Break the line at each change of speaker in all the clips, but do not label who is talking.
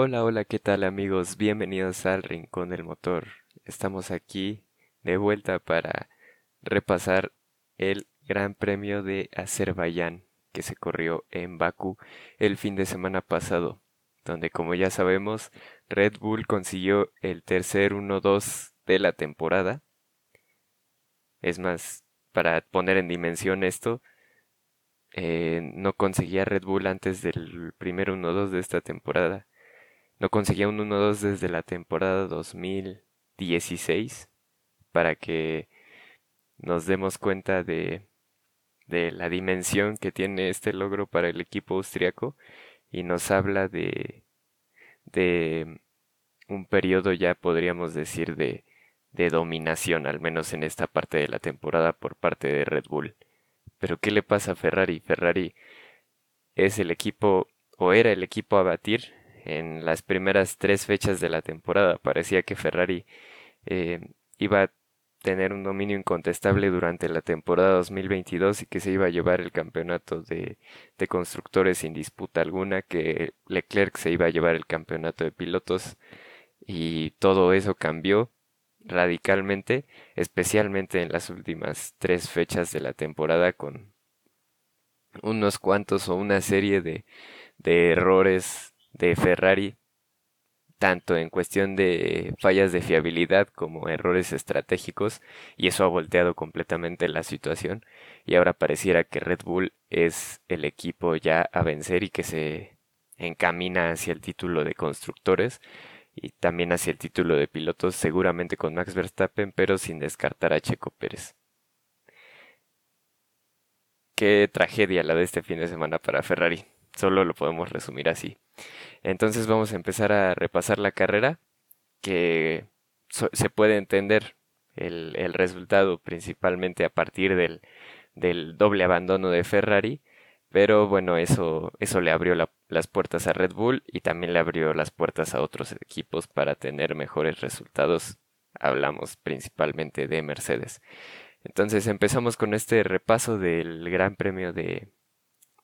Hola, hola, ¿qué tal amigos? Bienvenidos al Rincón del Motor. Estamos aquí de vuelta para repasar el Gran Premio de Azerbaiyán que se corrió en Bakú el fin de semana pasado, donde como ya sabemos, Red Bull consiguió el tercer 1-2 de la temporada. Es más, para poner en dimensión esto, eh, no conseguía Red Bull antes del primer 1-2 de esta temporada no conseguía un 1-2 desde la temporada 2016 para que nos demos cuenta de, de la dimensión que tiene este logro para el equipo austriaco y nos habla de, de un periodo ya podríamos decir de, de dominación, al menos en esta parte de la temporada por parte de Red Bull. Pero ¿qué le pasa a Ferrari? Ferrari es el equipo o era el equipo a batir en las primeras tres fechas de la temporada. Parecía que Ferrari eh, iba a tener un dominio incontestable durante la temporada 2022 y que se iba a llevar el campeonato de, de constructores sin disputa alguna, que Leclerc se iba a llevar el campeonato de pilotos y todo eso cambió radicalmente, especialmente en las últimas tres fechas de la temporada con unos cuantos o una serie de, de errores de Ferrari, tanto en cuestión de fallas de fiabilidad como errores estratégicos, y eso ha volteado completamente la situación, y ahora pareciera que Red Bull es el equipo ya a vencer y que se encamina hacia el título de constructores y también hacia el título de pilotos, seguramente con Max Verstappen, pero sin descartar a Checo Pérez. Qué tragedia la de este fin de semana para Ferrari, solo lo podemos resumir así. Entonces vamos a empezar a repasar la carrera, que se puede entender el, el, resultado principalmente a partir del, del, doble abandono de Ferrari, pero bueno, eso, eso le abrió las puertas a Red Bull y también le abrió las puertas a otros equipos para tener mejores resultados. Hablamos principalmente de Mercedes. Entonces empezamos con este repaso del Gran Premio de,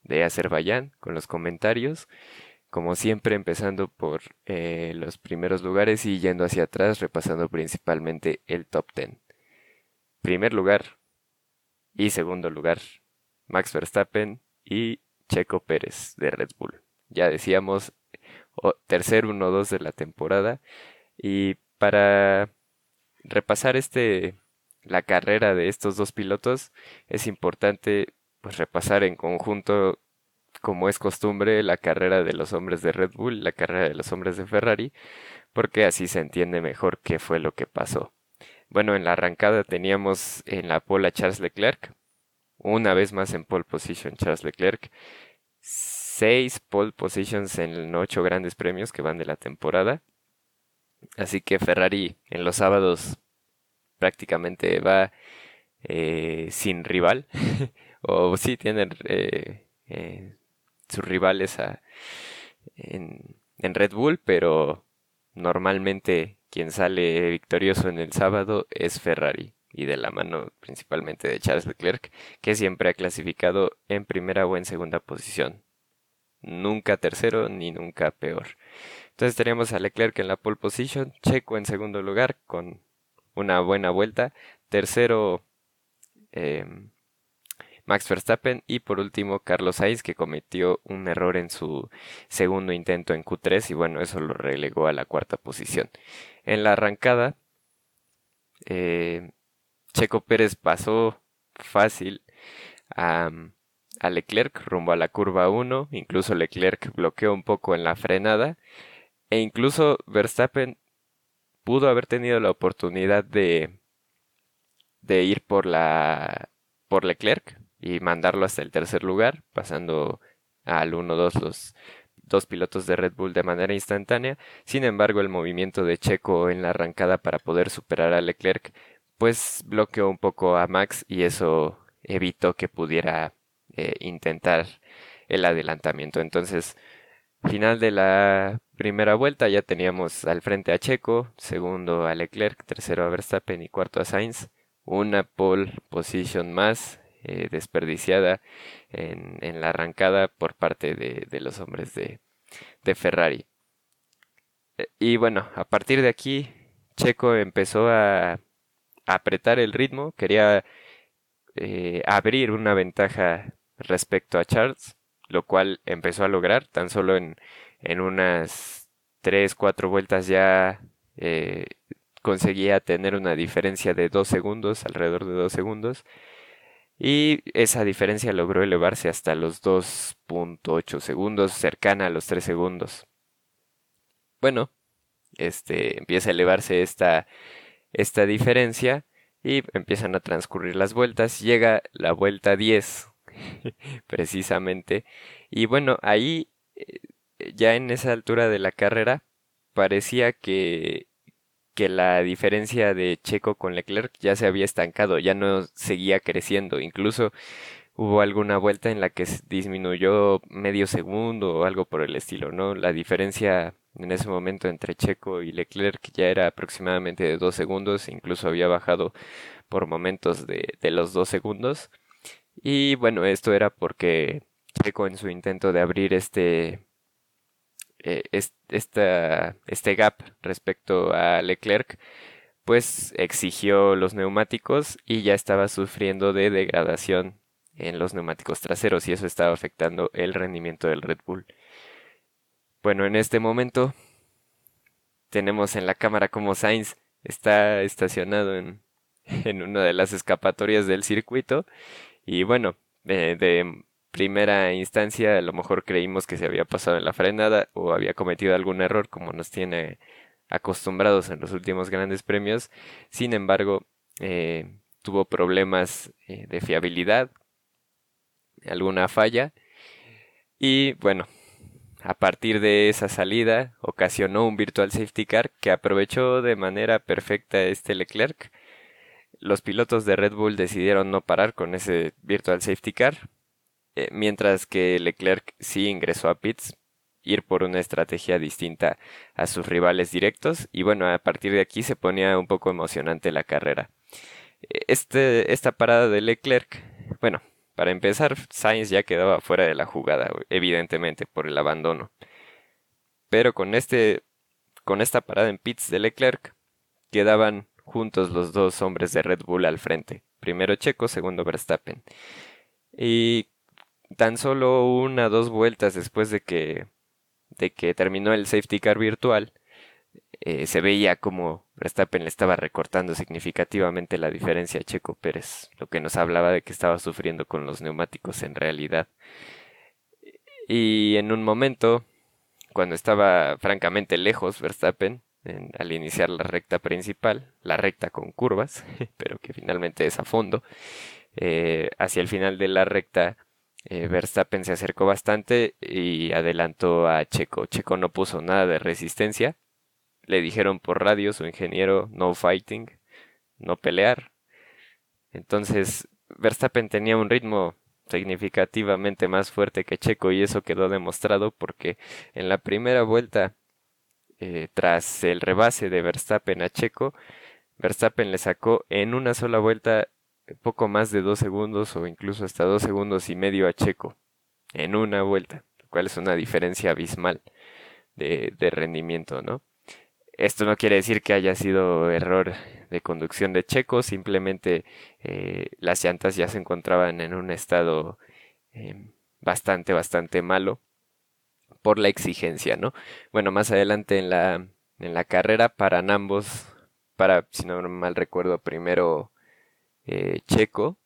de Azerbaiyán con los comentarios como siempre empezando por eh, los primeros lugares y yendo hacia atrás, repasando principalmente el top 10. Primer lugar y segundo lugar, Max Verstappen y Checo Pérez de Red Bull. Ya decíamos, tercer 1-2 de la temporada. Y para repasar este la carrera de estos dos pilotos, es importante pues repasar en conjunto como es costumbre, la carrera de los hombres de Red Bull, la carrera de los hombres de Ferrari, porque así se entiende mejor qué fue lo que pasó. Bueno, en la arrancada teníamos en la pole a Charles Leclerc, una vez más en pole position Charles Leclerc, seis pole positions en ocho grandes premios que van de la temporada. Así que Ferrari en los sábados prácticamente va eh, sin rival. o sí tienen eh, eh, sus rivales en, en Red Bull, pero normalmente quien sale victorioso en el sábado es Ferrari y de la mano principalmente de Charles Leclerc, que siempre ha clasificado en primera o en segunda posición. Nunca tercero ni nunca peor. Entonces tenemos a Leclerc en la pole position, Checo en segundo lugar con una buena vuelta, tercero eh, Max Verstappen y por último Carlos Sainz que cometió un error en su segundo intento en Q3 y bueno, eso lo relegó a la cuarta posición. En la arrancada, eh, Checo Pérez pasó fácil a, Leclerc rumbo a la curva 1, incluso Leclerc bloqueó un poco en la frenada. E incluso Verstappen pudo haber tenido la oportunidad de, de ir por la por Leclerc, y mandarlo hasta el tercer lugar, pasando al 1-2 los dos pilotos de Red Bull de manera instantánea. Sin embargo, el movimiento de Checo en la arrancada para poder superar a Leclerc, pues bloqueó un poco a Max y eso evitó que pudiera eh, intentar el adelantamiento. Entonces, final de la primera vuelta ya teníamos al frente a Checo, segundo a Leclerc, tercero a Verstappen y cuarto a Sainz. Una pole position más eh, desperdiciada en, la arrancada por parte de, los hombres de, Ferrari. Eh, y bueno, a partir de aquí, Checo empezó a, apretar el ritmo, quería eh, abrir una ventaja respecto a Charles, lo cual empezó a lograr tan solo en, en unas 3, 4 vueltas ya conseguía tener una diferencia de 2 segundos, alrededor de 2 segundos. Y esa diferencia logró elevarse hasta los 2.8 segundos, cercana a los 3 segundos. Bueno, este, empieza a elevarse esta, esta diferencia y empiezan a transcurrir las vueltas. Llega la vuelta 10, precisamente. Y bueno, ahí, eh, ya en esa altura de la carrera, parecía que que la diferencia de Checo con Leclerc ya se había estancado, ya no seguía creciendo, incluso hubo alguna vuelta en la que disminuyó medio segundo o algo por el estilo, ¿no? La diferencia en ese momento entre Checo y Leclerc ya era aproximadamente de dos segundos, incluso había bajado por momentos de, de los dos segundos. Y bueno, esto era porque Checo en su intento de abrir este eh, este gap respecto a Leclerc, pues exigió los neumáticos y ya estaba sufriendo de degradación en los neumáticos traseros y eso estaba afectando el rendimiento del Red Bull. Bueno, en este momento tenemos en la cámara como Sainz está estacionado en, en una de las escapatorias del circuito y bueno, de primera instancia a lo mejor creímos que se había pasado en la frenada o había cometido algún error como nos tiene acostumbrados en los últimos grandes premios. Sin embargo, eh, tuvo problemas eh, de fiabilidad, alguna falla y bueno, a partir de esa salida ocasionó un virtual safety car que aprovechó de manera perfecta este Leclerc. Los pilotos de Red Bull decidieron no parar con ese virtual safety car, eh, mientras que Leclerc sí ingresó a pits, ir por una estrategia distinta a sus rivales directos y bueno, a partir de aquí se ponía un poco emocionante la carrera. Este, esta parada de Leclerc, bueno, para empezar, Sainz ya quedaba fuera de la jugada, evidentemente, por el abandono. Pero con este, con esta parada en pits de Leclerc, quedaban juntos los dos hombres de Red Bull al frente. Primero Checo, segundo Verstappen. Y tan solo una o dos vueltas después de que, de que terminó el safety car virtual, eh, se veía como Verstappen le estaba recortando significativamente la diferencia a Checo Pérez, lo que nos hablaba de que estaba sufriendo con los neumáticos en realidad. Y en un momento, cuando estaba francamente lejos Verstappen, al iniciar la recta principal, la recta con curvas, pero que finalmente es a fondo, eh, hacia el final de la recta eh, Verstappen se acercó bastante y adelantó a Checo. Checo no puso nada de resistencia. Le dijeron por radio su ingeniero no fighting, no pelear. Entonces Verstappen tenía un ritmo significativamente más fuerte que Checo y eso quedó demostrado porque en la primera vuelta eh, tras el rebase de Verstappen a Checo, Verstappen le sacó en una sola vuelta poco más de dos segundos o incluso hasta dos segundos y medio a Checo en una vuelta, lo cual es una diferencia abismal de, rendimiento, ¿no? Esto no quiere decir que haya sido error de conducción de Checo, simplemente eh, las llantas ya se encontraban en un estado em, bastante, bastante malo por la exigencia, ¿no? Bueno, más adelante en la, en la carrera paran ambos, para, si no mal recuerdo, primero eh, Checo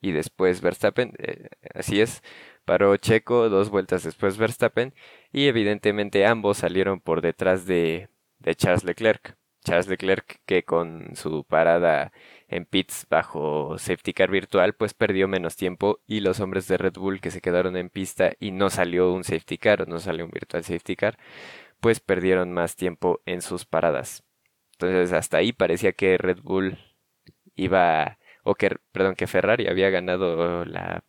y después Verstappen. Eh, así es, paró Checo dos vueltas después Verstappen y evidentemente ambos salieron por detrás de, de Charles Leclerc. Charles Leclerc que con su parada en pits bajo safety car virtual pues perdió menos tiempo y los hombres de Red Bull que se quedaron en pista y no salió un safety car o no salió un virtual safety car pues perdieron más tiempo en sus paradas. Entonces hasta ahí parecía que Red Bull iba, o que, perdón, que Ferrari había ganado la,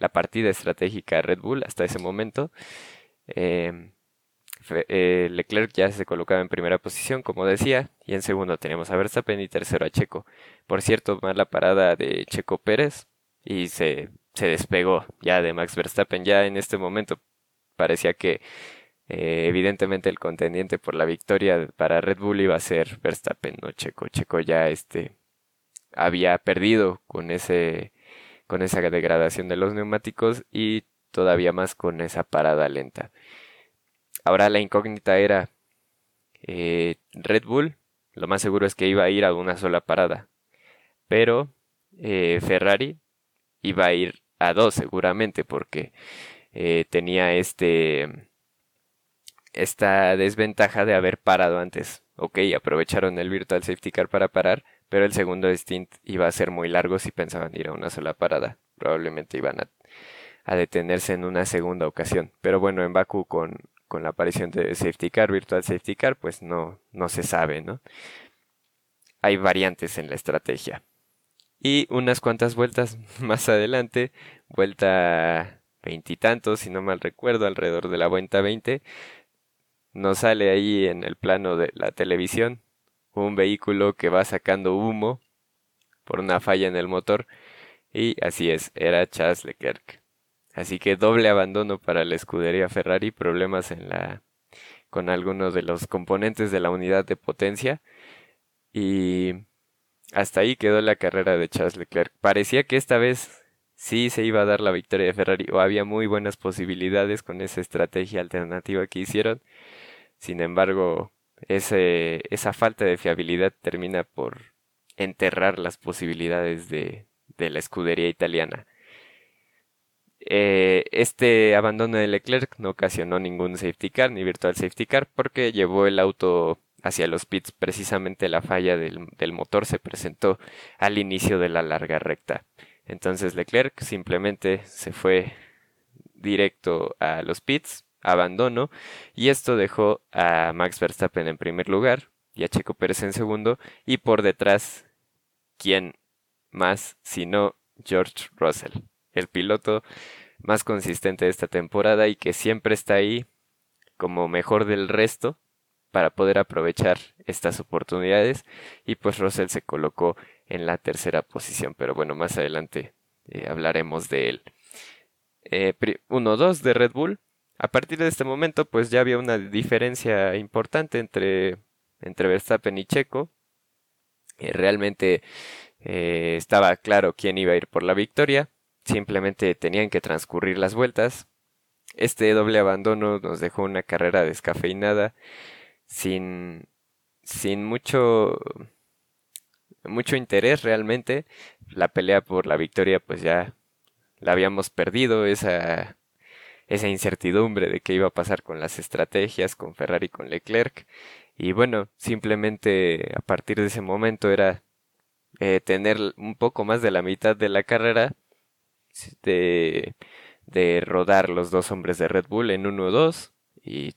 la partida estratégica a Red Bull hasta ese momento. Em, eh, Leclerc ya se colocaba en primera posición, como decía, y en segundo teníamos a Verstappen y tercero a Checo. Por cierto, mala parada de Checo Pérez y se, se despegó ya de Max Verstappen. Ya en este momento parecía que Eh, evidentemente el contendiente por la victoria para Red Bull iba a ser Verstappen, no Checo. Checo ya este había perdido con ese con esa degradación de los neumáticos y todavía más con esa parada lenta. Ahora la incógnita era eh, Red Bull, lo más seguro es que iba a ir a una sola parada, pero eh, Ferrari iba a ir a dos seguramente porque eh, tenía este esta desventaja de haber parado antes. Ok, aprovecharon el Virtual Safety Car para parar, pero el segundo stint iba a ser muy largo si pensaban ir a una sola parada. Probablemente iban a, detenerse en una segunda ocasión. Pero bueno, en Baku con, la aparición de Safety Car, Virtual Safety Car, pues no, no se sabe, ¿no? Hay variantes en la estrategia. Y unas cuantas vueltas más adelante, vuelta veintitantos, si no mal recuerdo, alrededor de la vuelta 20, nos sale ahí en el plano de la televisión un vehículo que va sacando humo por una falla en el motor y así es, era Charles Leclerc. Así que doble abandono para la escudería Ferrari, problemas en la con algunos de los componentes de la unidad de potencia y hasta ahí quedó la carrera de Charles Leclerc. Parecía que esta vez sí se iba a dar la victoria de Ferrari o había muy buenas posibilidades con esa estrategia alternativa que hicieron. Sin embargo, esa falta de fiabilidad termina por enterrar las posibilidades de, de la escudería italiana. Eh, este abandono de Leclerc no ocasionó ningún safety car ni virtual safety car porque llevó el auto hacia los pits. Precisamente la falla del, del motor se presentó al inicio de la larga recta. Entonces Leclerc simplemente se fue directo a los pits, abandono, y esto dejó a Max Verstappen en primer lugar y a Checo Pérez en segundo, y por detrás, ¿quién más sino George Russell, el piloto más consistente de esta temporada y que siempre está ahí como mejor del resto para poder aprovechar estas oportunidades y pues Russell se colocó en la tercera posición pero bueno más adelante eh, hablaremos de él. 1-2 eh, de Red Bull a partir de este momento pues ya había una diferencia importante entre entre Verstappen y Checo. Eh, realmente estaba claro quién iba a ir por la victoria. Simplemente tenían que transcurrir las vueltas. Este doble abandono nos dejó una carrera descafeinada sin, sin mucho, mucho interés realmente. La pelea por la victoria pues ya la habíamos perdido, esa, esa incertidumbre de qué iba a pasar con las estrategias, con Ferrari, con Leclerc. Y bueno, simplemente a partir de ese momento era eh, tener un poco más de la mitad de la carrera de, rodar los dos hombres de Red Bull en 1-2 y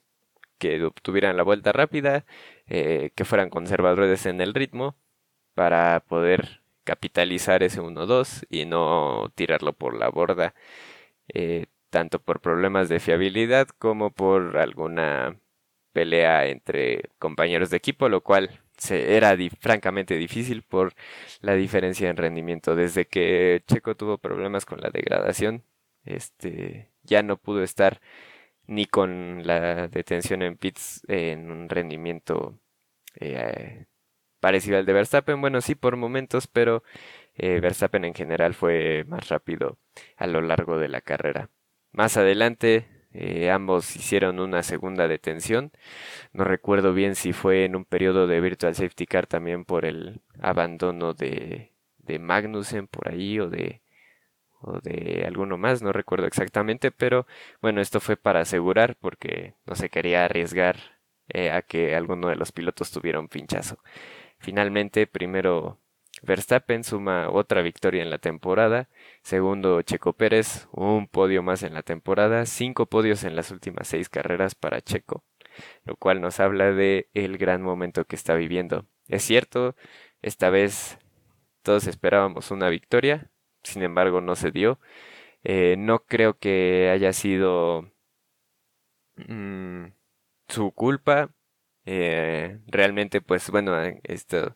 que obtuvieran la vuelta rápida, eh, que fueran conservadores en el ritmo para poder capitalizar ese 1-2 y no tirarlo por la borda, eh, tanto por problemas de fiabilidad como por alguna pelea entre compañeros de equipo, lo cual se, era francamente difícil por la diferencia en rendimiento. Desde que Checo tuvo problemas con la degradación, este ya no pudo estar ni con la detención en pits en un rendimiento eh, parecido al de Verstappen. Bueno, sí por momentos, pero eh, Verstappen en general fue más rápido a lo largo de la carrera. Más adelante eh, ambos hicieron una segunda detención. No recuerdo bien si fue en un periodo de Virtual Safety Car también por el abandono de, de Magnussen por ahí o de o de alguno más, no recuerdo exactamente, pero bueno, esto fue para asegurar porque no se quería arriesgar eh, a que alguno de los pilotos tuviera un pinchazo. Finalmente, primero Verstappen suma otra victoria en la temporada, segundo Checo Pérez, un podio más en la temporada, cinco podios en las últimas seis carreras para Checo, lo cual nos habla de el gran momento que está viviendo. Es cierto, esta vez todos esperábamos una victoria, sin embargo no se dio. Eh, no creo que haya sido mm, su culpa. Eh, realmente, pues bueno, esto,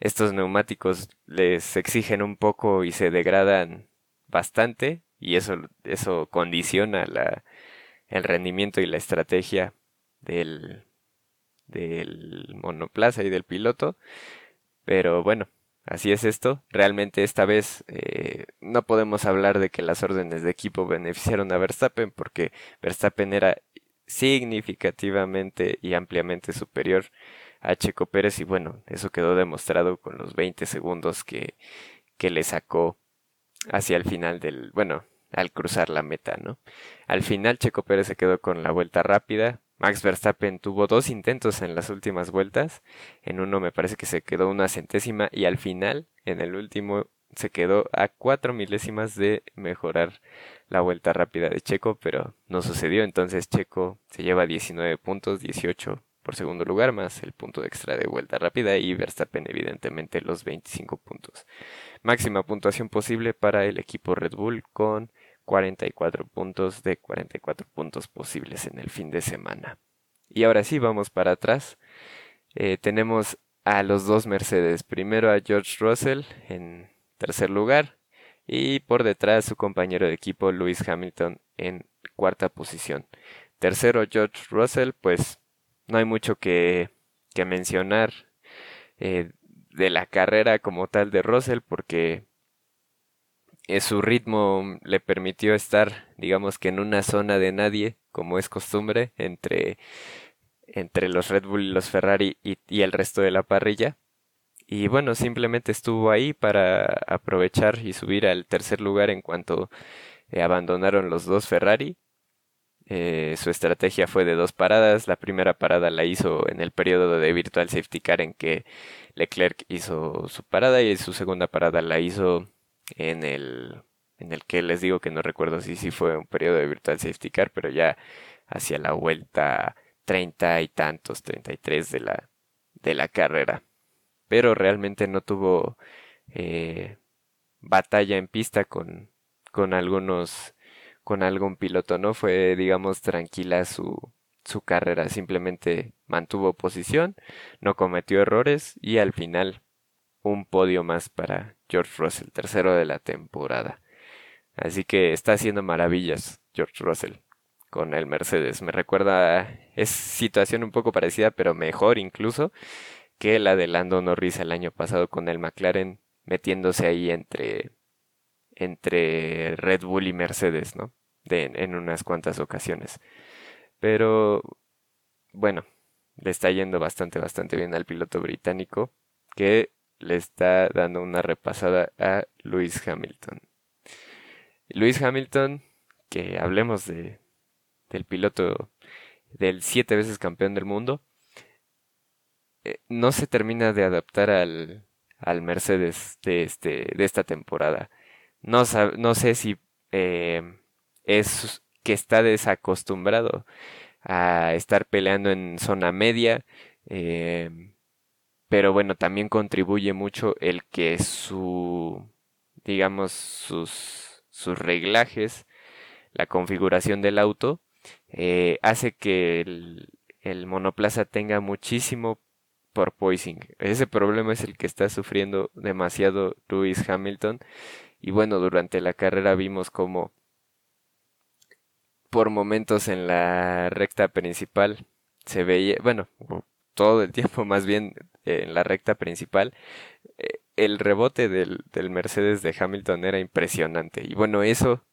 estos neumáticos les exigen un poco y se degradan bastante y eso, eso condiciona la, el rendimiento y la estrategia del, monoplaza y del piloto. Pero bueno, así es esto. Realmente esta vez eh, no podemos hablar de que las órdenes de equipo beneficiaron a Verstappen porque Verstappen era significativamente y ampliamente superior a Checo Pérez y bueno, eso quedó demostrado con los 20 segundos que, que le sacó hacia el final del, bueno, al cruzar la meta, ¿no? Al final Checo Pérez se quedó con la vuelta rápida. Max Verstappen tuvo dos intentos en las últimas vueltas. En uno me parece que se quedó una centésima y al final, en el último, se quedó a cuatro milésimas de mejorar la vuelta rápida de Checo, pero no sucedió. Entonces Checo se lleva 19 puntos, 18 por segundo lugar, más el punto extra de vuelta rápida y Verstappen evidentemente los 25 puntos. Máxima puntuación posible para el equipo Red Bull con 44 puntos de 44 puntos posibles en el fin de semana. Y ahora sí, vamos para atrás. Eh, tenemos a los dos Mercedes. Primero a George Russell en tercer lugar y por detrás su compañero de equipo Lewis Hamilton en cuarta posición. Tercero George Russell, pues no hay mucho que, que mencionar eh, de la carrera como tal de Russell porque eh, su ritmo le permitió estar, digamos que en una zona de nadie, como es costumbre, entre, entre los Red Bull y los Ferrari y, el resto de la parrilla. Y bueno, simplemente estuvo ahí para aprovechar y subir al tercer lugar en cuanto eh, abandonaron los dos Ferrari eh, su estrategia fue de dos paradas. La primera parada la hizo en el periodo de Virtual Safety Car en que Leclerc hizo su parada y su segunda parada la hizo en el en el que les digo que no recuerdo si sí fue un periodo de Virtual Safety Car, pero ya hacia la vuelta treinta y tantos, treinta y tres de la de la carrera. Pero realmente no tuvo eh, batalla en pista con con algunos con algún piloto, ¿no? Fue, digamos, tranquila su, su carrera, simplemente mantuvo posición, no cometió errores y al final un podio más para George Russell, tercero de la temporada. Así que está haciendo maravillas George Russell con el Mercedes. Me recuerda, es situación un poco parecida, pero mejor incluso que la de Lando Norris el año pasado con el McLaren metiéndose ahí entre entre Red Bull y Mercedes, ¿no? en unas cuantas ocasiones. Pero bueno, le está yendo bastante, bastante bien al piloto británico que le está dando una repasada a Lewis Hamilton. Lewis Hamilton, que hablemos de, del piloto del siete veces campeón del mundo, eh, no se termina de adaptar al, al Mercedes de, este, de esta temporada. No, no sé si eh, es que está desacostumbrado a estar peleando en zona media. Eh, pero bueno, también contribuye mucho el que su, digamos, sus, sus reglajes, la configuración del auto, eh, hace que el, el monoplaza tenga muchísimo porpoising. Ese problema es el que está sufriendo demasiado Lewis Hamilton. Y bueno, durante la carrera vimos como por momentos en la recta principal se veía, bueno, todo el tiempo más bien en la recta principal, eh, el rebote del, del Mercedes de Hamilton era impresionante. Y bueno, eso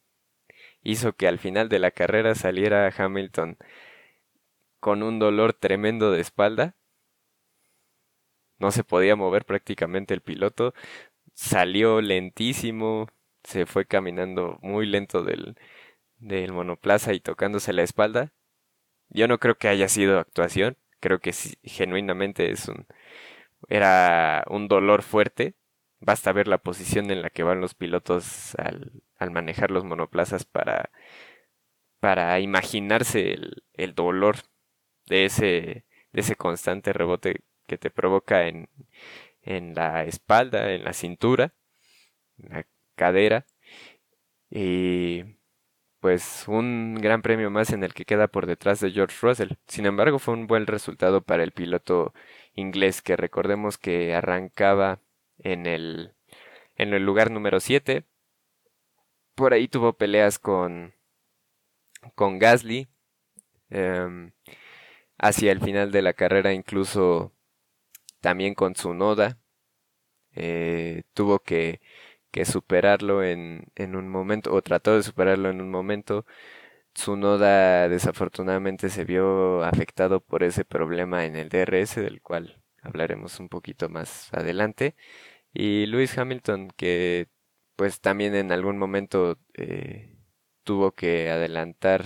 hizo que al final de la carrera saliera Hamilton con un dolor tremendo de espalda. No se podía mover prácticamente el piloto. Salió lentísimo. Se fue caminando muy lento del, del monoplaza y tocándose la espalda. Yo no creo que haya sido actuación, creo que genuinamente es un era un dolor fuerte. Basta ver la posición en la que van los pilotos al, al manejar los monoplazas para, para imaginarse el, el dolor de ese, de ese constante rebote que te provoca en, en la espalda, en la cintura, en la cadera. Y pues un gran premio más en el que queda por detrás de George Russell. Sin embargo, fue un buen resultado para el piloto inglés que recordemos que arrancaba en el en el lugar número 7. Por ahí tuvo peleas con con Gasly, Em, hacia el final de la carrera, incluso también con Tsunoda, eh, tuvo que, que superarlo en, un momento, o trató de superarlo en un momento. Tsunoda desafortunadamente se vio afectado por ese problema en el DRS, del cual hablaremos un poquito más adelante. Y Lewis Hamilton, que pues también en algún momento eh, tuvo que adelantar,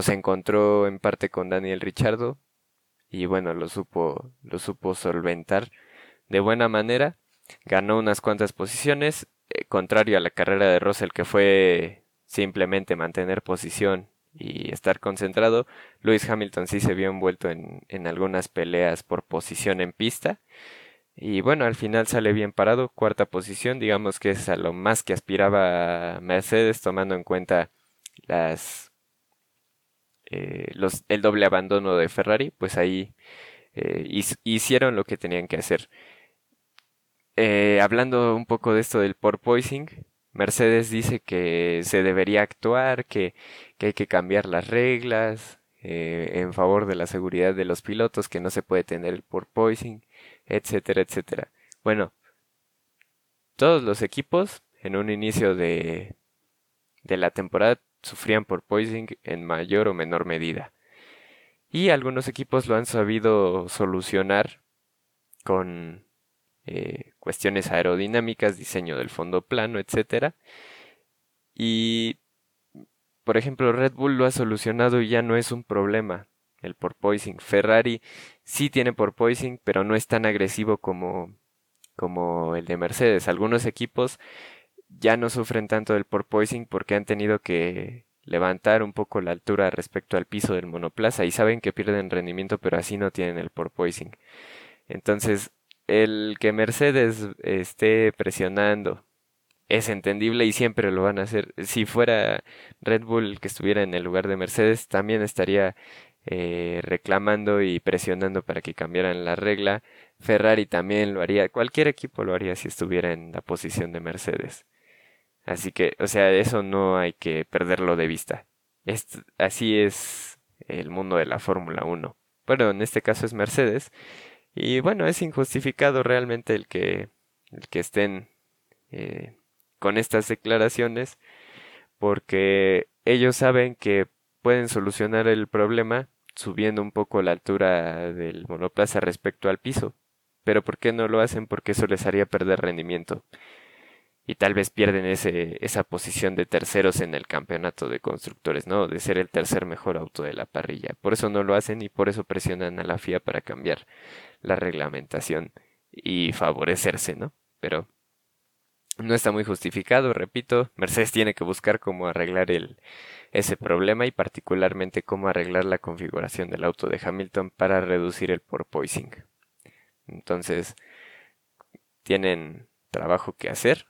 se encontró en parte con Daniel Richardo y bueno, lo supo, lo supo solventar de buena manera, ganó unas cuantas posiciones, eh, contrario a la carrera de Russell que fue simplemente mantener posición y estar concentrado, Lewis Hamilton sí se vio envuelto en, en algunas peleas por posición en pista. Y bueno, al final sale bien parado, cuarta posición, digamos que es a lo más que aspiraba Mercedes, tomando en cuenta las eh, el doble abandono de Ferrari, pues ahí eh, hicieron lo que tenían que hacer. Eh, hablando un poco de esto del porpoising, Mercedes dice que se debería actuar, que, hay que cambiar las reglas en favor de la seguridad de los pilotos, que no se puede tener el porpoising etcétera, etcétera. Bueno, todos los equipos en un inicio de la temporada sufrían por poisoning en mayor o menor medida. Y algunos equipos lo han sabido solucionar con eh, cuestiones aerodinámicas, diseño del fondo plano, etcétera. Y, por ejemplo, Red Bull lo ha solucionado y ya no es un problema el porpoising. Ferrari sí tiene porpoising, pero no es tan agresivo como, como el de Mercedes. Algunos equipos ya no sufren tanto del porpoising porque han tenido que levantar un poco la altura respecto al piso del monoplaza y saben que pierden rendimiento, pero así no tienen el porpoising. Entonces, el que Mercedes esté presionando es entendible y siempre lo van a hacer. Si fuera Red Bull que estuviera en el lugar de Mercedes, también estaría eh, reclamando y presionando para que cambiaran la regla. Ferrari también lo haría, cualquier equipo lo haría si estuviera en la posición de Mercedes. Así que, o sea, eso no hay que perderlo de vista. así es el mundo de la Fórmula 1. Bueno, en este caso es Mercedes. Y bueno, es injustificado realmente el que, el que estén eh, con estas declaraciones porque ellos saben que pueden solucionar el problema subiendo un poco la altura del monoplaza respecto al piso. Pero ¿por qué no lo hacen? Porque eso les haría perder rendimiento. Y tal vez pierden ese, esa posición de terceros en el campeonato de constructores, ¿no? De ser el tercer mejor auto de la parrilla. Por eso no lo hacen y por eso presionan a la FIA para cambiar la reglamentación y favorecerse, ¿no? Pero no está muy justificado, repito. Mercedes tiene que buscar cómo arreglar el, ese problema y particularmente cómo arreglar la configuración del auto de Hamilton para reducir el porpoising. Entonces, tienen trabajo que hacer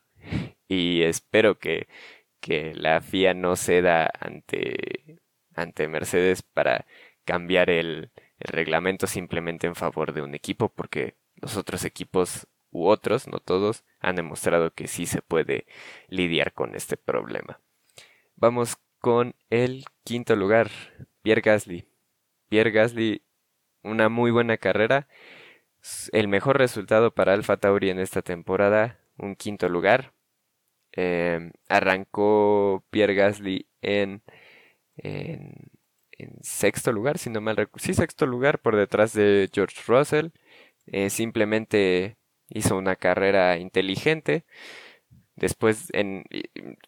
y espero que, que la FIA no ceda ante, ante Mercedes para cambiar el, el reglamento simplemente en favor de un equipo porque los otros equipos u otros, no todos, han demostrado que sí se puede lidiar con este problema. Vamos con el quinto lugar, Pierre Gasly. Pierre Gasly, una muy buena carrera. El mejor resultado para Alfa Tauri en esta temporada, un quinto lugar. Em, arrancó Pierre Gasly en, sexto lugar, si no mal recuerdo. Sí, sexto lugar por detrás de George Russell. Eh, simplemente hizo una carrera inteligente. Después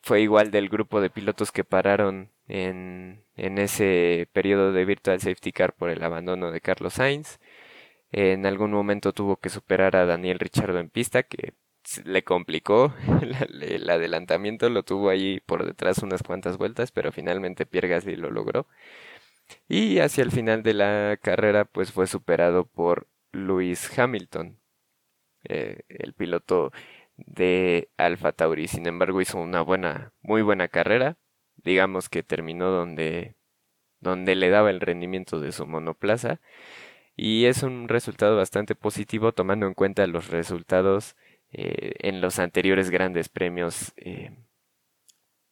fue igual del grupo de pilotos que pararon en, en ese periodo de Virtual Safety Car por el abandono de Carlos Sainz. En algún momento tuvo que superar a Daniel Richardo en pista, que le complicó el adelantamiento, lo tuvo ahí por detrás unas cuantas vueltas, pero finalmente Pierre lo logró. Y hacia el final de la carrera, pues fue superado por Lewis Hamilton, eh, el piloto de Alfa Tauri. Sin embargo, hizo una buena, muy buena carrera. Digamos que terminó donde, donde le daba el rendimiento de su monoplaza. Y es un resultado bastante positivo tomando en cuenta los resultados eh, en los anteriores grandes premios eh,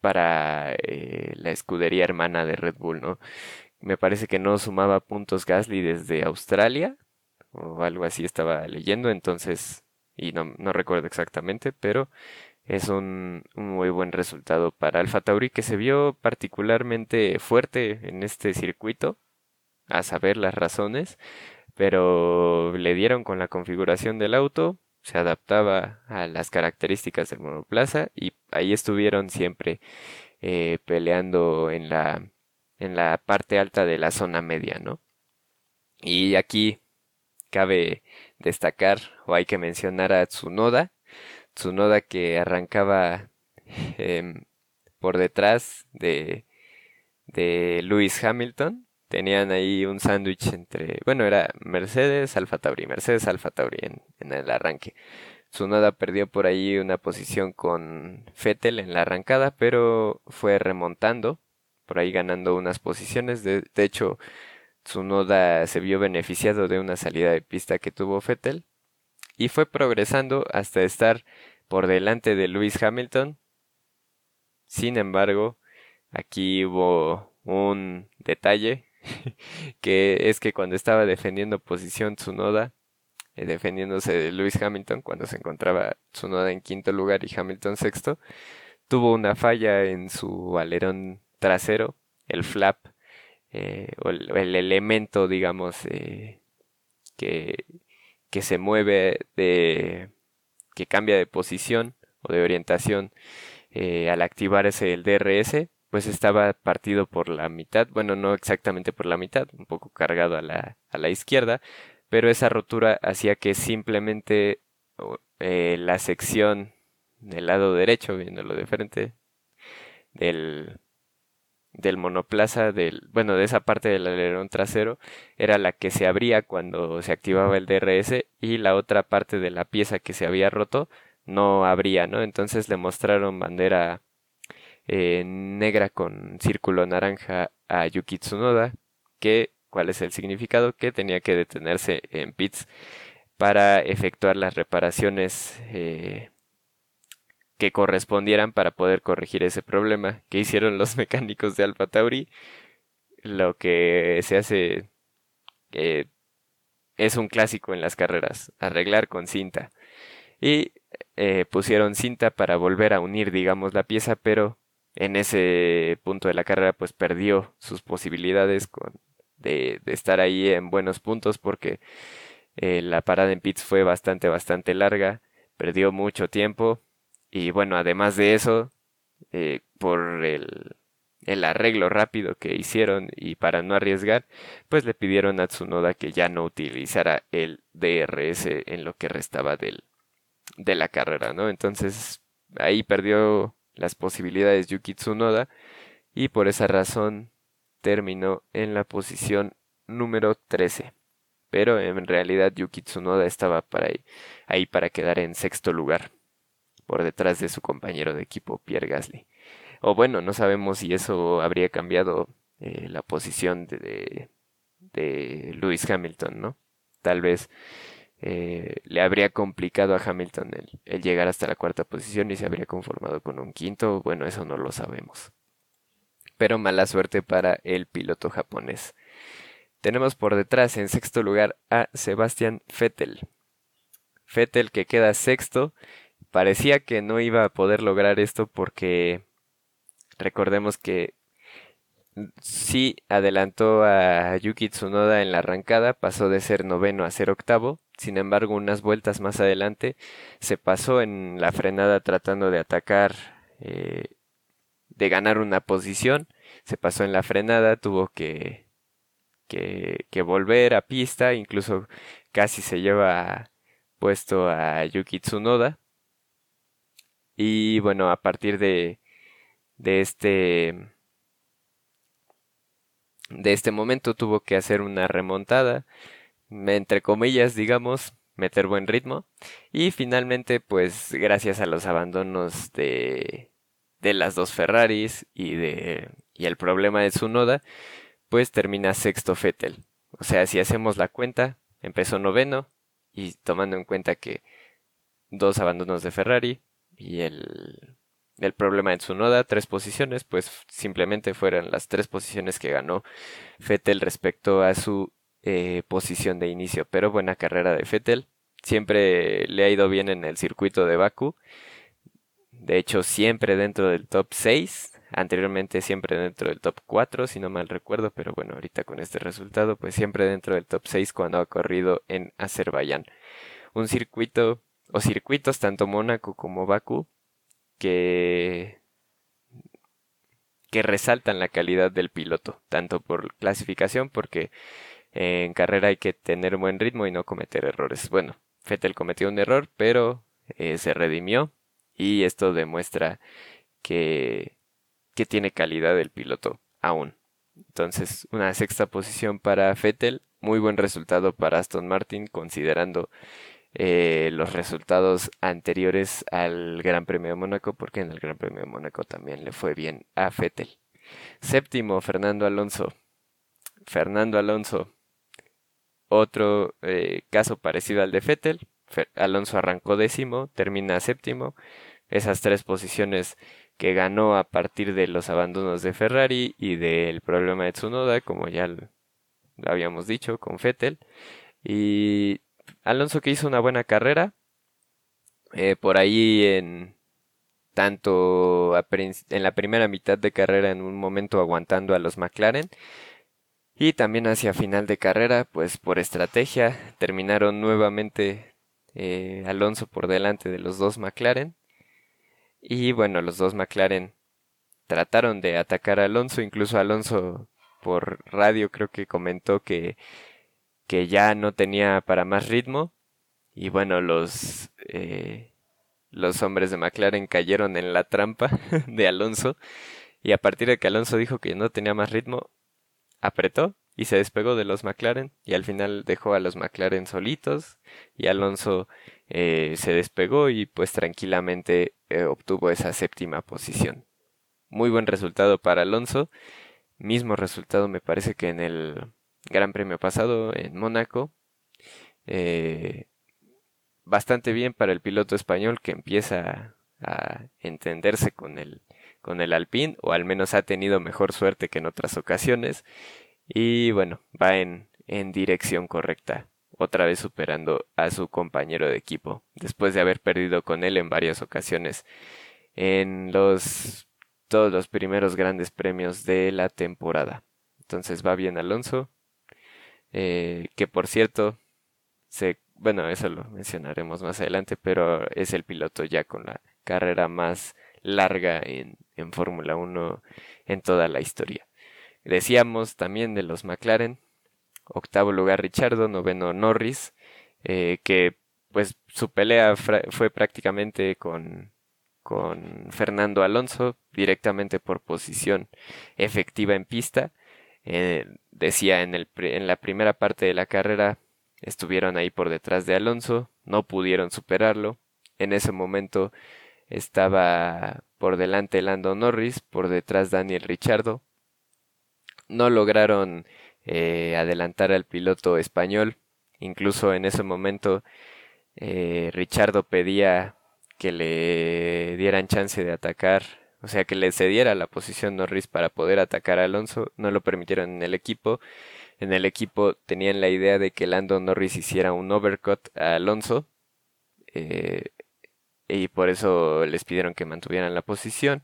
para eh, la escudería hermana de Red Bull, ¿no? me parece que no sumaba puntos Gasly desde Australia o algo así estaba leyendo, entonces, y no, no recuerdo exactamente, pero es un, muy buen resultado para Alfa Tauri que se vio particularmente fuerte en este circuito, a saber las razones, pero le dieron con la configuración del auto, se adaptaba a las características del monoplaza y ahí estuvieron siempre eh, peleando en la, en la parte alta de la zona media, ¿no? Y aquí cabe destacar o hay que mencionar a Tsunoda, Tsunoda que arrancaba em, por detrás de, de Lewis Hamilton. Tenían ahí un sándwich entre, bueno, era Mercedes, Alfa Tauri, Mercedes, Alfa Tauri en, el arranque. Tsunoda perdió por ahí una posición con Fettel en la arrancada, pero fue remontando, por ahí ganando unas posiciones. De, de hecho, Tsunoda se vio beneficiado de una salida de pista que tuvo Fettel y fue progresando hasta estar por delante de Lewis Hamilton. Sin embargo, aquí hubo un detalle que es que cuando estaba defendiendo posición Tsunoda, eh, defendiéndose de Lewis Hamilton, cuando se encontraba Tsunoda en quinto lugar y Hamilton sexto, tuvo una falla en su alerón trasero, el flap, eh, o el, elemento, digamos, eh, que que se mueve de que cambia de posición o de orientación al activar ese el DRS pues estaba partido por la mitad bueno no exactamente por la mitad un poco cargado a la, a la izquierda pero esa rotura hacía que simplemente eh, la sección del lado derecho viéndolo de frente del del monoplaza del bueno de esa parte del alerón trasero era la que se abría cuando se activaba el DRS y la otra parte de la pieza que se había roto no abría no entonces le mostraron bandera eh, negra con círculo naranja a Yuki Tsunoda que cuál es el significado que tenía que detenerse en pits para efectuar las reparaciones eh, que correspondieran para poder corregir ese problema que hicieron los mecánicos de Alfa Tauri. Lo que se hace eh, es un clásico en las carreras, arreglar con cinta. Y eh, pusieron cinta para volver a unir, digamos, la pieza, pero en ese punto de la carrera pues perdió sus posibilidades de estar ahí en buenos puntos porque eh, la parada en pits fue bastante, bastante larga, perdió mucho tiempo y bueno, además de eso, eh, por el, el arreglo rápido que hicieron y para no arriesgar, pues le pidieron a Tsunoda que ya no utilizara el DRS en lo que restaba del, de la carrera, ¿no? Entonces ahí perdió las posibilidades Yuki Tsunoda y por esa razón terminó en la posición número 13. Pero en realidad Yuki Tsunoda estaba para ahí, ahí para quedar en sexto lugar por detrás de su compañero de equipo Pierre Gasly. O bueno, no sabemos si eso habría cambiado eh, la posición de, de, Lewis Hamilton, ¿no? Tal vez eh, le habría complicado a Hamilton el, llegar hasta la cuarta posición y se habría conformado con un quinto. Bueno, eso no lo sabemos. Pero mala suerte para el piloto japonés. Tenemos por detrás en sexto lugar a Sebastian Vettel. Vettel que queda sexto parecía que no iba a poder lograr esto porque recordemos que sí adelantó a Yuki Tsunoda en la arrancada, pasó de ser noveno a ser octavo, sin embargo unas vueltas más adelante se pasó en la frenada tratando de atacar, eh, de ganar una posición, se pasó en la frenada, tuvo que, que, volver a pista, incluso casi se lleva puesto a Yuki Tsunoda. Y bueno, a partir de, de este de este momento tuvo que hacer una remontada, entre comillas, digamos, meter buen ritmo y finalmente pues gracias a los abandonos de de las dos Ferraris y de y el problema de su noda, pues termina sexto Fettel. O sea, si hacemos la cuenta, empezó noveno y tomando en cuenta que dos abandonos de Ferrari, y el el problema en Tsunoda, tres posiciones, pues simplemente fueron las tres posiciones que ganó Fettel respecto a su eh, posición de inicio. Pero buena carrera de Fettel, siempre le ha ido bien en el circuito de Baku. De hecho, siempre dentro del top 6. Anteriormente siempre dentro del top 4, si no mal recuerdo. Pero bueno, ahorita con este resultado, pues siempre dentro del top 6 cuando ha corrido en Azerbaiyán. Un circuito, o circuitos, tanto Mónaco como Baku, que, que resaltan la calidad del piloto, tanto por clasificación, porque en carrera hay que tener buen ritmo y no cometer errores. Bueno, Fettel cometió un error, pero eh, se redimió y esto demuestra que, que tiene calidad el piloto aún. Entonces, una sexta posición para Fettel, muy buen resultado para Aston Martin, considerando eh, los resultados anteriores al Gran Premio de Mónaco, porque en el Gran Premio de Mónaco también le fue bien a Fettel. Séptimo, Fernando Alonso. Fernando Alonso, otro eh, caso parecido al de Fettel. Alonso arrancó décimo, termina séptimo. Esas tres posiciones que ganó a partir de los abandonos de Ferrari y del problema de Tsunoda, como ya lo habíamos dicho con Fettel. Y Alonso que hizo una buena carrera. Eh, por ahí en tanto en la primera mitad de carrera en un momento aguantando a los McLaren y también hacia final de carrera pues por estrategia terminaron nuevamente eh, Alonso por delante de los dos McLaren. Y bueno los dos McLaren trataron de atacar a Alonso. Incluso Alonso por radio creo que comentó que que ya no tenía para más ritmo. Y bueno los eh, los hombres de McLaren cayeron en la trampa de Alonso. Y a partir de que Alonso dijo que no tenía más ritmo apretó y se despegó de los McLaren y al final dejó a los McLaren solitos y Alonso eh, se despegó y pues tranquilamente eh, obtuvo esa séptima posición. Muy buen resultado para Alonso, mismo resultado me parece que en el Gran Premio pasado en Mónaco. Eh, bastante bien para el piloto español que empieza a entenderse con el, con el Alpine, o al menos ha tenido mejor suerte que en otras ocasiones. Y bueno, va en, en dirección correcta, otra vez superando a su compañero de equipo, después de haber perdido con él en varias ocasiones en los todos los primeros grandes premios de la temporada. Entonces va bien Alonso, eh, que por cierto, se, bueno, eso lo mencionaremos más adelante, pero es el piloto ya con la carrera más larga en, en Fórmula 1 en toda la historia. Decíamos también de los McLaren, octavo lugar Richardo, noveno Norris, eh, que pues su pelea fue prácticamente con, con Fernando Alonso, directamente por posición efectiva en pista. Eh, decía en, el, en la primera parte de la carrera estuvieron ahí por detrás de Alonso, no pudieron superarlo. En ese momento estaba por delante Lando Norris, por detrás Daniel Richardo. No lograron eh, adelantar al piloto español. Incluso en ese momento eh, Richardo pedía que le dieran chance de atacar o sea, que le cediera la posición Norris para poder atacar a Alonso, no lo permitieron en el equipo. En el equipo tenían la idea de que Lando Norris hiciera un overcut a Alonso eh, y por eso les pidieron que mantuvieran la posición.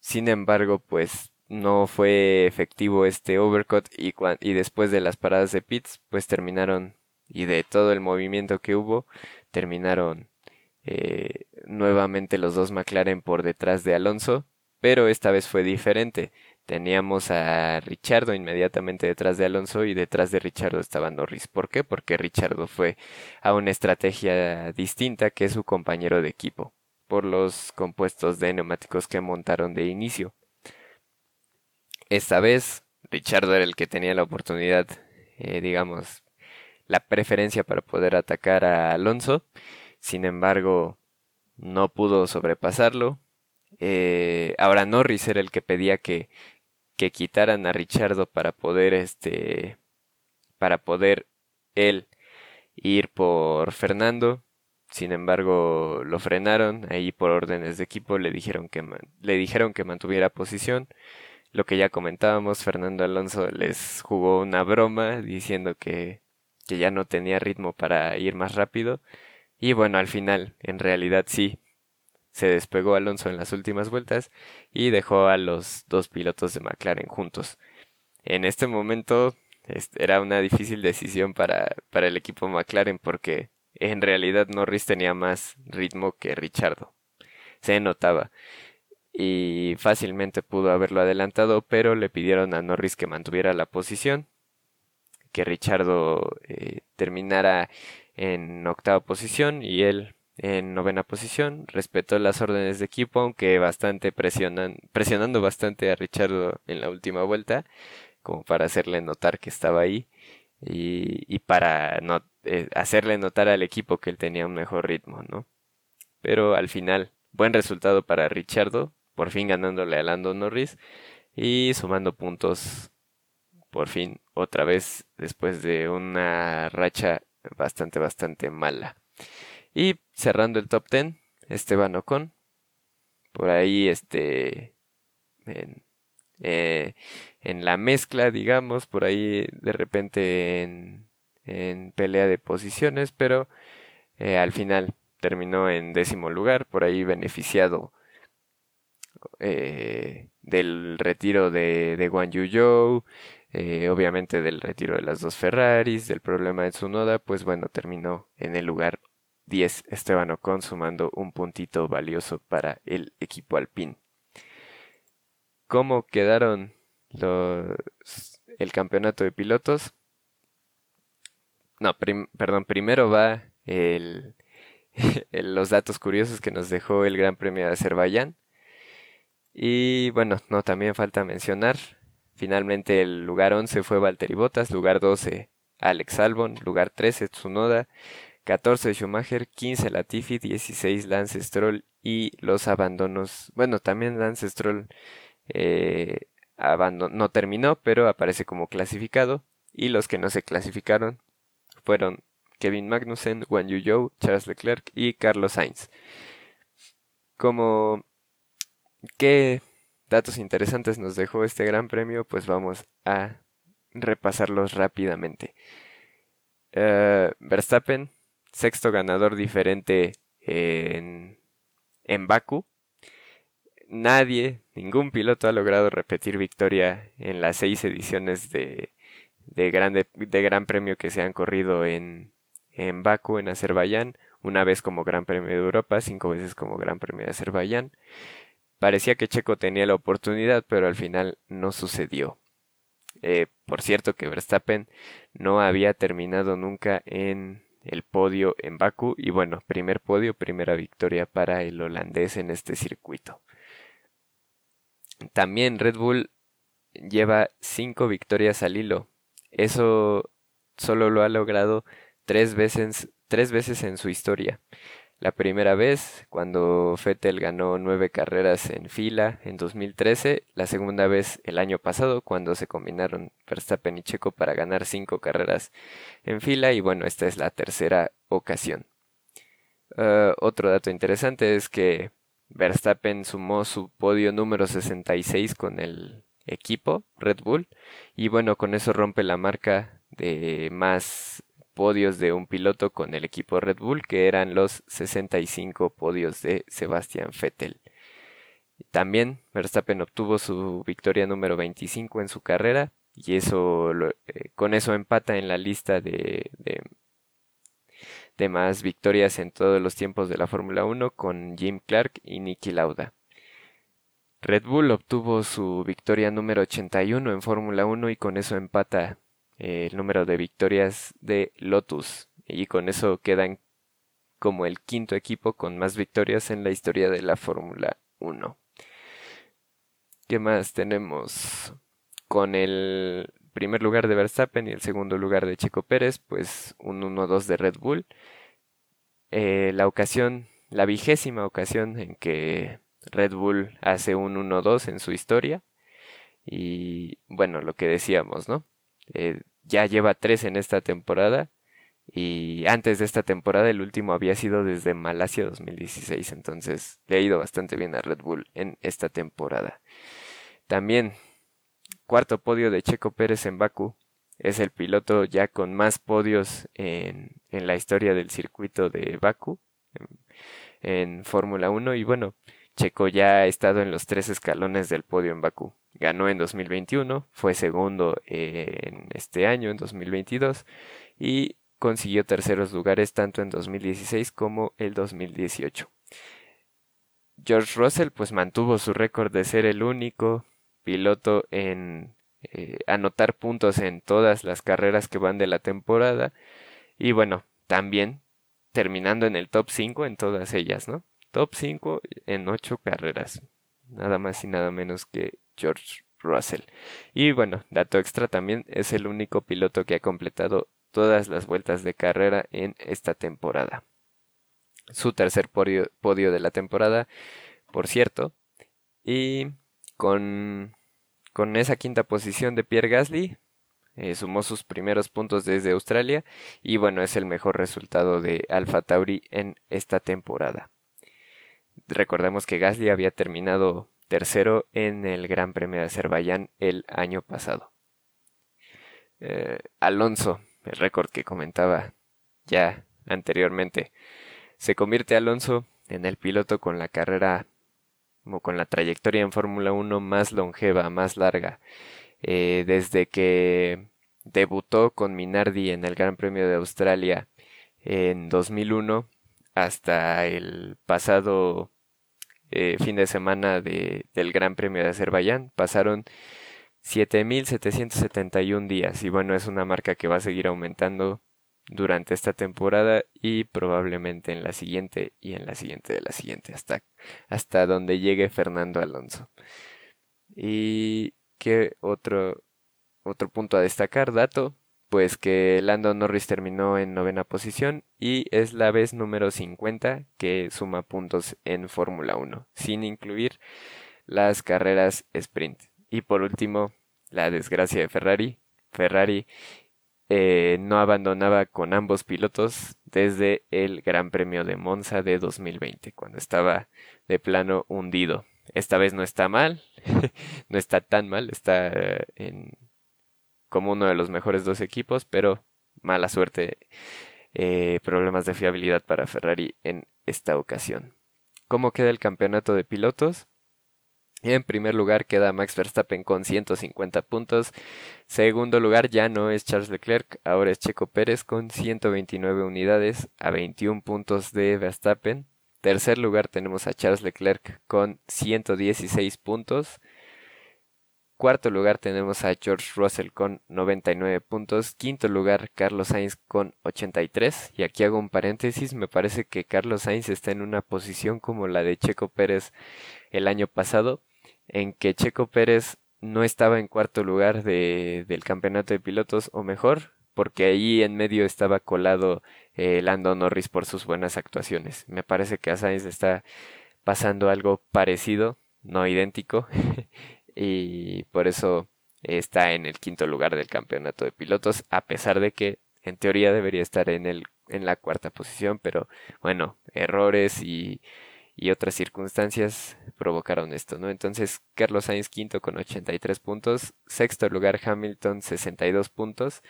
Sin embargo, pues no fue efectivo este overcut y, y después de las paradas de pits, pues terminaron y de todo el movimiento que hubo, terminaron eh, nuevamente los dos McLaren por detrás de Alonso, pero esta vez fue diferente. Teníamos a Richardo inmediatamente detrás de Alonso y detrás de Richardo estaba Norris. ¿Por qué? Porque Richardo fue a una estrategia distinta que su compañero de equipo, por los compuestos de neumáticos que montaron de inicio. Esta vez, Richardo era el que tenía la oportunidad, eh, digamos, la preferencia para poder atacar a Alonso sin embargo, no pudo sobrepasarlo. Eh, ahora Norris era el que pedía que, que quitaran a Richardo para poder este para poder él ir por Fernando. sin embargo lo frenaron ahí por órdenes de equipo, le dijeron que, le dijeron que mantuviera posición. Lo que ya comentábamos, Fernando Alonso les jugó una broma diciendo que, que ya no tenía ritmo para ir más rápido. Y bueno, al final, en realidad sí, se despegó Alonso en las últimas vueltas y dejó a los dos pilotos de McLaren juntos. En este momento era una difícil decisión para, para el equipo McLaren porque en realidad Norris tenía más ritmo que Richardo. Se notaba. Y fácilmente pudo haberlo adelantado, pero le pidieron a Norris que mantuviera la posición, que Richardo eh, terminara en octava posición y él en novena posición. Respetó las órdenes de equipo, aunque bastante presionan, presionando bastante a Richardo en la última vuelta, como para hacerle notar que estaba ahí y, y para no, eh, hacerle notar al equipo que él tenía un mejor ritmo, ¿no? Pero al final, buen resultado para Richardo, por fin ganándole a Lando Norris y sumando puntos por fin otra vez después de una racha bastante bastante mala. Y cerrando el top 10, Esteban Ocon. Por ahí, este. En, eh, en la mezcla, digamos, por ahí de repente en, en pelea de posiciones, pero eh, al final terminó en décimo lugar, por ahí beneficiado eh, del retiro de, de Guan Yu obviamente del retiro de las dos Ferraris, del problema de Tsunoda, pues bueno, terminó en el lugar 10 Esteban Ocon sumando un puntito valioso para el equipo alpín. ¿Cómo quedaron los, el campeonato de pilotos? No, perdón, primero va el, los datos curiosos que nos dejó el Gran Premio de Azerbaiyán. Y bueno, no, también falta mencionar, finalmente el lugar 11 fue Valtteri Bottas, lugar 12 Alex Albon, lugar 13 Tsunoda, 14 Schumacher, 15 Latifi, 16 Lance Stroll y los abandonos. Bueno, también Lance Stroll eh, no terminó, pero aparece como clasificado. Y los que no se clasificaron fueron Kevin Magnussen, Juan Yu Zhou, Charles Leclerc y Carlos Sainz. Como qué datos interesantes nos dejó este gran premio, pues vamos a repasarlos rápidamente. Eh, Verstappen sexto ganador diferente en, en Baku. Nadie, ningún piloto ha logrado repetir victoria en las seis ediciones de, de, de Gran Premio que se han corrido en, en Baku, en Azerbaiyán, una vez como Gran Premio de Europa, cinco veces como Gran Premio de Azerbaiyán. Parecía que Checo tenía la oportunidad, pero al final no sucedió. Eh, por cierto que Verstappen no había terminado nunca en el podio en Baku y bueno, primer podio, primera victoria para el holandés en este circuito. También Red Bull lleva cinco victorias al hilo. Eso solo lo ha logrado tres veces, tres veces en su historia. La primera vez, cuando Fettel ganó nueve carreras en fila en 2013. La segunda vez, el año pasado, cuando se combinaron Verstappen y Checo para ganar cinco carreras en fila. Y bueno, esta es la tercera ocasión. Uh, otro dato interesante es que Verstappen sumó su podio número 66 con el equipo Red Bull. Y bueno, con eso rompe la marca de más podios de un piloto con el equipo Red Bull, que eran los 65 podios de Sebastian Vettel. También Verstappen obtuvo su victoria número 25 en su carrera y eso eh, con eso empata en la lista de, de, de, más victorias en todos los tiempos de la Fórmula 1 con Jim Clark y Nicky Lauda. Red Bull obtuvo su victoria número 81 en Fórmula 1 y con eso empata el número de victorias de Lotus y con eso quedan como el quinto equipo con más victorias en la historia de la Fórmula 1. ¿Qué más tenemos? Con el primer lugar de Verstappen y el segundo lugar de Chico Pérez, pues un 1-2 de Red Bull. Eh, la ocasión, la vigésima ocasión en que Red Bull hace un 1-2 en su historia. Y bueno, lo que decíamos, ¿no? Eh, ya lleva tres en esta temporada Y antes de esta temporada el último había sido desde Malasia 2016, entonces le ha ido bastante bien a Red Bull en esta temporada. También cuarto podio de Checo Pérez en Baku. Es el piloto ya con más podios en, en la historia del circuito de Baku en, Fórmula 1 y bueno, Checo ya ha estado en los tres escalones del podio en Bakú. Ganó en 2021, fue segundo en este año, en 2022, y consiguió terceros lugares tanto en 2016 como el 2018. George Russell pues mantuvo su récord de ser el único piloto en eh, anotar puntos en todas las carreras que van de la temporada y bueno, también terminando en el top 5 en todas ellas, ¿no? Top 5 en 8 carreras. Nada más y nada menos que George Russell. Y bueno, dato extra también, es el único piloto que ha completado todas las vueltas de carrera en esta temporada. Su tercer podio, de la temporada, por cierto. Y con, con esa quinta posición de Pierre Gasly, eh, sumó sus primeros puntos desde Australia y bueno, es el mejor resultado de Alfa Tauri en esta temporada. Recordemos que Gasly había terminado tercero en el Gran Premio de Azerbaiyán el año pasado. Eh, Alonso, el récord que comentaba ya anteriormente, se convierte Alonso en el piloto con la carrera o con la trayectoria en Fórmula 1 más longeva, más larga eh, desde que debutó con Minardi en el Gran Premio de Australia en 2001 hasta el pasado eh, fin de semana de, del Gran Premio de Azerbaiyán. Pasaron 7.771 días y bueno, es una marca que va a seguir aumentando durante esta temporada y probablemente en la siguiente y en la siguiente de la siguiente hasta, hasta donde llegue Fernando Alonso. Y ¿Qué otro, otro punto a destacar, dato, pues que Lando Norris terminó en novena posición y es la vez número 50 que suma puntos en Fórmula 1, sin incluir las carreras sprint. Y por último, la desgracia de Ferrari. Ferrari eh, no abandonaba con ambos pilotos desde el Gran Premio de Monza de 2020, cuando estaba de plano hundido. Esta vez no está mal, no está tan mal, está en como uno de los mejores dos equipos, pero mala suerte, eh, problemas de fiabilidad para Ferrari en esta ocasión. ¿Cómo queda el campeonato de pilotos? En primer lugar queda Max Verstappen con 150 puntos. Segundo lugar ya no es Charles Leclerc, ahora es Checo Pérez con 129 unidades a 21 puntos de Verstappen. Tercer lugar tenemos a Charles Leclerc con 116 puntos. Cuarto lugar tenemos a George Russell con 99 puntos. Quinto lugar Carlos Sainz con 83. Y aquí hago un paréntesis, me parece que Carlos Sainz está en una posición como la de Checo Pérez el año pasado, en que Checo Pérez no estaba en cuarto lugar de, del campeonato de pilotos, o mejor, porque ahí en medio estaba colado eh, Lando Norris por sus buenas actuaciones. Me parece que a Sainz está pasando algo parecido, no idéntico, y por eso está en el quinto lugar del campeonato de pilotos, a pesar de que en teoría debería estar en el en la cuarta posición, pero bueno, errores y, y otras circunstancias provocaron esto, ¿no? Entonces, Carlos Sainz quinto con 83 puntos, sexto lugar Hamilton 62 puntos,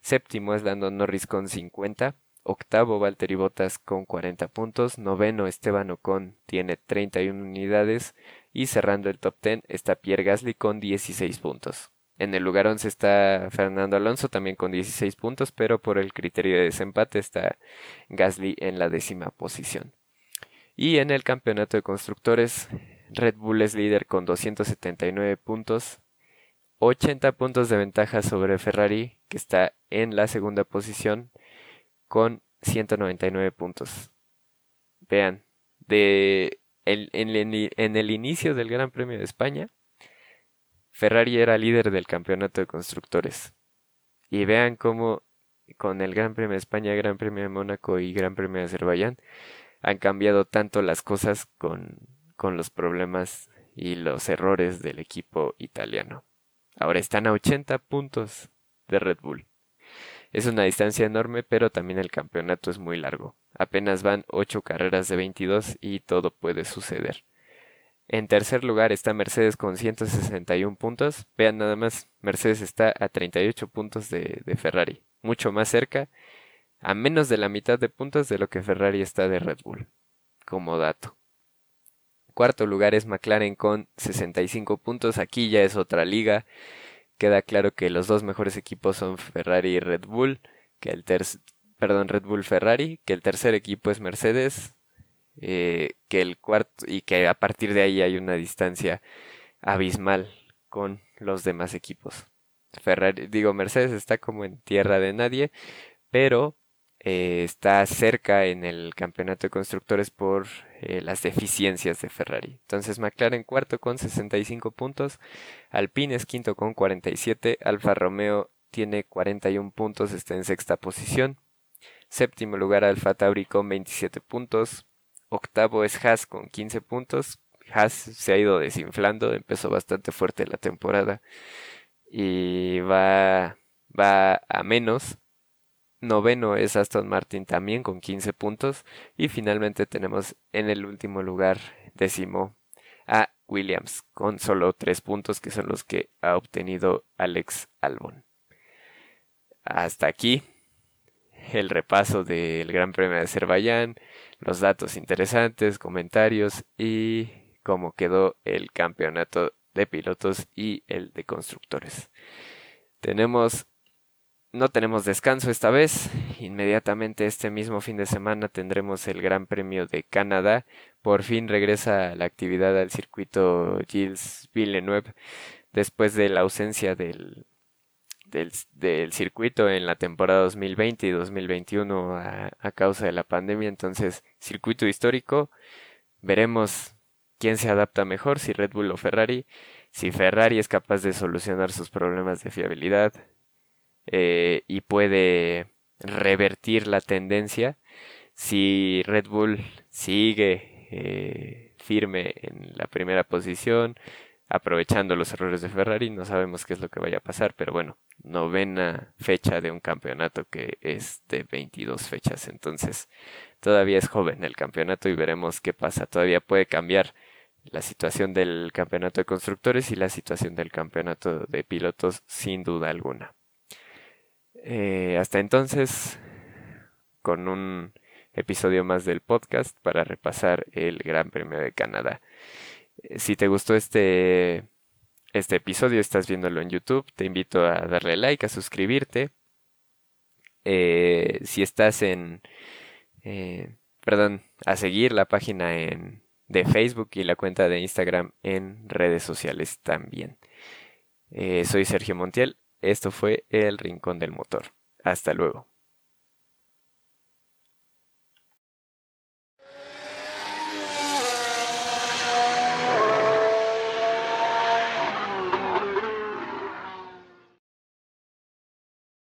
séptimo es Lando Norris con 50, octavo Valtteri Bottas con 40 puntos, noveno Esteban Ocon tiene 31 unidades y cerrando el top 10 está Pierre Gasly con 16 puntos. En el lugar 11 está Fernando Alonso también con 16 puntos, pero por el criterio de desempate está Gasly en la décima posición. Y en el campeonato de constructores, Red Bull es líder con 279 puntos, 80 puntos de ventaja sobre Ferrari, que está en la segunda posición, con 199 puntos. Vean, de en, el inicio del Gran Premio de España, Ferrari era líder del campeonato de constructores. Y vean cómo con el Gran Premio de España, Gran Premio de Mónaco y Gran Premio de Azerbaiyán han cambiado tanto las cosas con, con los problemas y los errores del equipo italiano. Ahora están a 80 puntos de Red Bull. Es una distancia enorme, pero también el campeonato es muy largo. Apenas van 8 carreras de 22 y todo puede suceder. En tercer lugar está Mercedes con 161 puntos. Vean nada más, Mercedes está a 38 puntos de, de, Ferrari, mucho más cerca, a menos de la mitad de puntos de lo que Ferrari está de Red Bull, como dato. Cuarto lugar es McLaren con 65 puntos, aquí ya es otra liga. Queda claro que los dos mejores equipos son Ferrari y Red Bull, que el perdón, Red Bull Ferrari, que el tercer equipo es Mercedes, eh, que el cuarto y que a partir de ahí hay una distancia abismal con los demás equipos. Ferrari, digo, Mercedes está como en tierra de nadie, pero eh, está cerca en el campeonato de constructores por eh, las deficiencias de Ferrari. Entonces McLaren cuarto con 65 puntos, Alpine es quinto con 47, Alfa Romeo tiene 41 puntos, está en sexta posición. Séptimo lugar Alfa Tauri con 27 puntos, Octavo es Haas con 15 puntos. Haas se ha ido desinflando, empezó bastante fuerte la temporada y va, va a menos. Noveno es Aston Martin también con 15 puntos. Y finalmente tenemos en el último lugar, décimo, a Williams con solo 3 puntos que son los que ha obtenido Alex Albon. Hasta aquí el repaso del Gran Premio de Azerbaiyán, los datos interesantes, comentarios y cómo quedó el campeonato de pilotos y el de constructores. Tenemos no tenemos descanso esta vez. Inmediatamente este mismo fin de semana tendremos el Gran Premio de Canadá. Por fin regresa la actividad al circuito Gilles Villeneuve después de la ausencia del circuito en la temporada 2020 y 2021 a, a causa de la pandemia. Entonces, circuito histórico, veremos quién se adapta mejor, si Red Bull o Ferrari, si Ferrari es capaz de solucionar sus problemas de fiabilidad eh, y puede revertir la tendencia, si Red Bull sigue eh, firme en la primera posición, aprovechando los errores de Ferrari. No sabemos qué es lo que vaya a pasar, pero bueno, novena fecha de un campeonato que es de 22 fechas. Entonces, todavía es joven el campeonato y veremos qué pasa. Todavía puede cambiar la situación del campeonato de constructores y la situación del campeonato de pilotos sin duda alguna. Eh, hasta entonces, con un episodio más del podcast para repasar el Gran Premio de Canadá. Eh, si te gustó este, este episodio, estás viéndolo en YouTube, te invito a darle like, a suscribirte. Eh, si estás en, perdón, a seguir la página en, de Facebook y la cuenta de Instagram en redes sociales también. soy Sergio Montiel, esto fue El Rincón del Motor. Hasta luego.